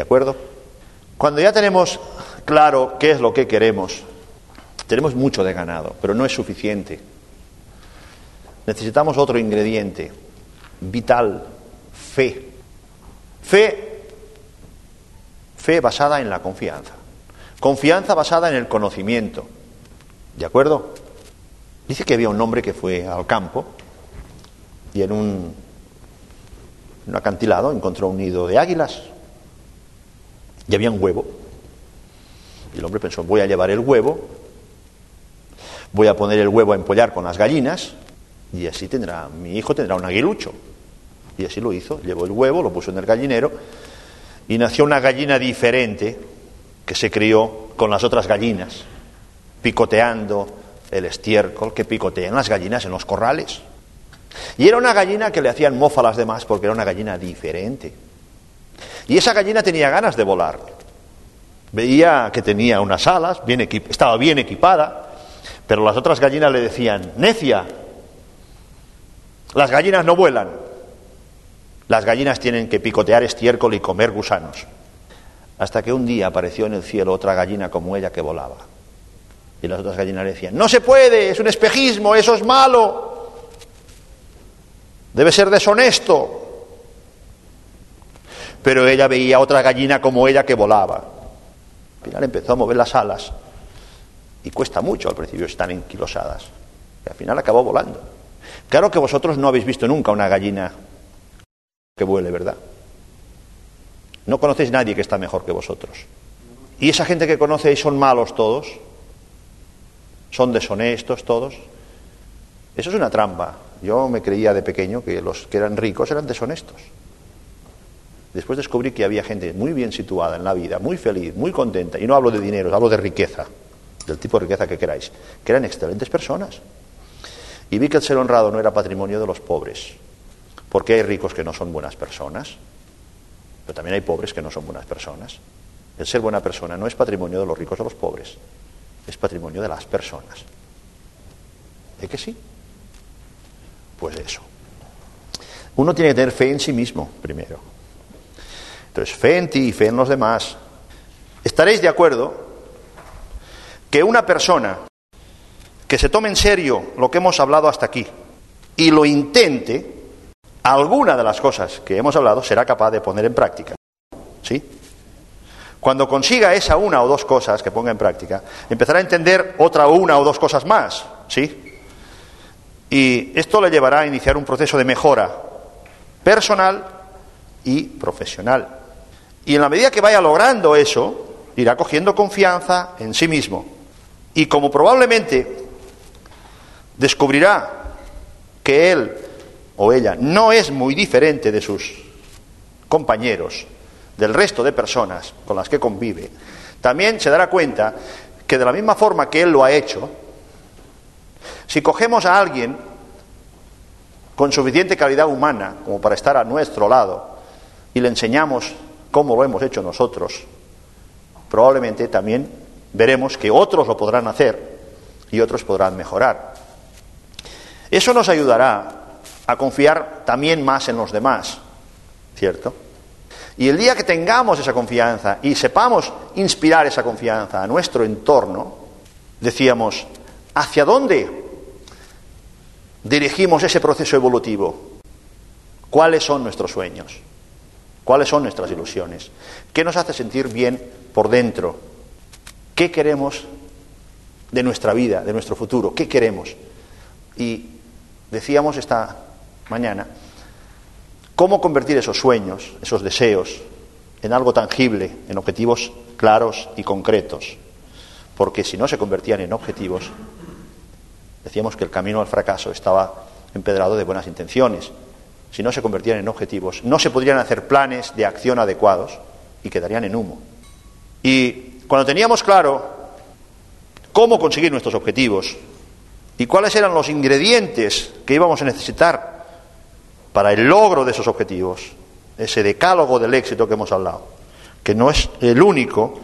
¿De acuerdo? Cuando ya tenemos claro qué es lo que queremos, tenemos mucho de ganado, pero no es suficiente. Necesitamos otro ingrediente vital, fe. Fe, fe basada en la confianza. Confianza basada en el conocimiento. ¿De acuerdo? Dice que había un hombre que fue al campo y en un, un acantilado encontró un nido de águilas y había un huevo. Y el hombre pensó, voy a llevar el huevo, voy a poner el huevo a empollar con las gallinas y así tendrá, mi hijo tendrá un aguilucho. Y así lo hizo, llevó el huevo, lo puso en el gallinero y nació una gallina diferente que se crió con las otras gallinas, picoteando el estiércol que picotean las gallinas en los corrales. Y era una gallina que le hacían mofa a las demás porque era una gallina diferente. Y esa gallina tenía ganas de volar. Veía que tenía unas alas, bien estaba bien equipada, pero las otras gallinas le decían, necia, las gallinas no vuelan. Las gallinas tienen que picotear estiércol y comer gusanos. Hasta que un día apareció en el cielo otra gallina como ella que volaba. Y las otras gallinas le decían, no se puede, es un espejismo, eso es malo. Debe ser deshonesto. Pero ella veía otra gallina como ella que volaba. Al final empezó a mover las alas. Y cuesta mucho al principio, están enquilosadas. Y al final acabó volando. Claro que vosotros no habéis visto nunca una gallina que vuele, ¿verdad? No conocéis nadie que está mejor que vosotros. Y esa gente que conocéis son malos todos, son deshonestos todos. Eso es una trampa. Yo me creía de pequeño que los que eran ricos eran deshonestos. Después descubrí que había gente muy bien situada en la vida, muy feliz, muy contenta, y no hablo de dinero, hablo de riqueza, del tipo de riqueza que queráis, que eran excelentes personas. Y vi que el ser honrado no era patrimonio de los pobres, porque hay ricos que no son buenas personas, pero también hay pobres que no son buenas personas. El ser buena persona no es patrimonio de los ricos o los pobres, es patrimonio de las personas. ¿Es que sí? Pues eso. Uno tiene que tener fe en sí mismo, primero. Entonces, fe en ti y fe en los demás. Estaréis de acuerdo que una persona que se tome en serio lo que hemos hablado hasta aquí y lo intente, alguna de las cosas que hemos hablado será capaz de poner en práctica. ¿Sí? Cuando consiga esa una o dos cosas que ponga en práctica, empezará a entender otra una o dos cosas más. ¿Sí? Y esto le llevará a iniciar un proceso de mejora personal y profesional. Y en la medida que vaya logrando eso, irá cogiendo confianza en sí mismo. Y como probablemente descubrirá que él o ella no es muy diferente de sus compañeros, del resto de personas con las que convive, también se dará cuenta que de la misma forma que él lo ha hecho, si cogemos a alguien con suficiente calidad humana como para estar a nuestro lado y le enseñamos como lo hemos hecho nosotros, probablemente también veremos que otros lo podrán hacer y otros podrán mejorar. Eso nos ayudará a confiar también más en los demás, ¿cierto? Y el día que tengamos esa confianza y sepamos inspirar esa confianza a nuestro entorno, decíamos, ¿hacia dónde dirigimos ese proceso evolutivo? ¿Cuáles son nuestros sueños? ¿Cuáles son nuestras ilusiones? ¿Qué nos hace sentir bien por dentro? ¿Qué queremos de nuestra vida, de nuestro futuro? ¿Qué queremos? Y decíamos esta mañana, ¿cómo convertir esos sueños, esos deseos, en algo tangible, en objetivos claros y concretos? Porque si no se convertían en objetivos, decíamos que el camino al fracaso estaba empedrado de buenas intenciones, si no se convertían en objetivos, no se podrían hacer planes de acción adecuados y quedarían en humo. Y cuando teníamos claro cómo conseguir nuestros objetivos y cuáles eran los ingredientes que íbamos a necesitar para el logro de esos objetivos, ese decálogo del éxito que hemos hablado, que no es el único,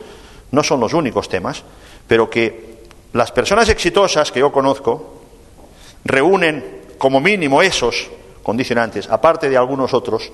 no son los únicos temas, pero que las personas exitosas que yo conozco reúnen como mínimo esos condicionantes, aparte de algunos otros,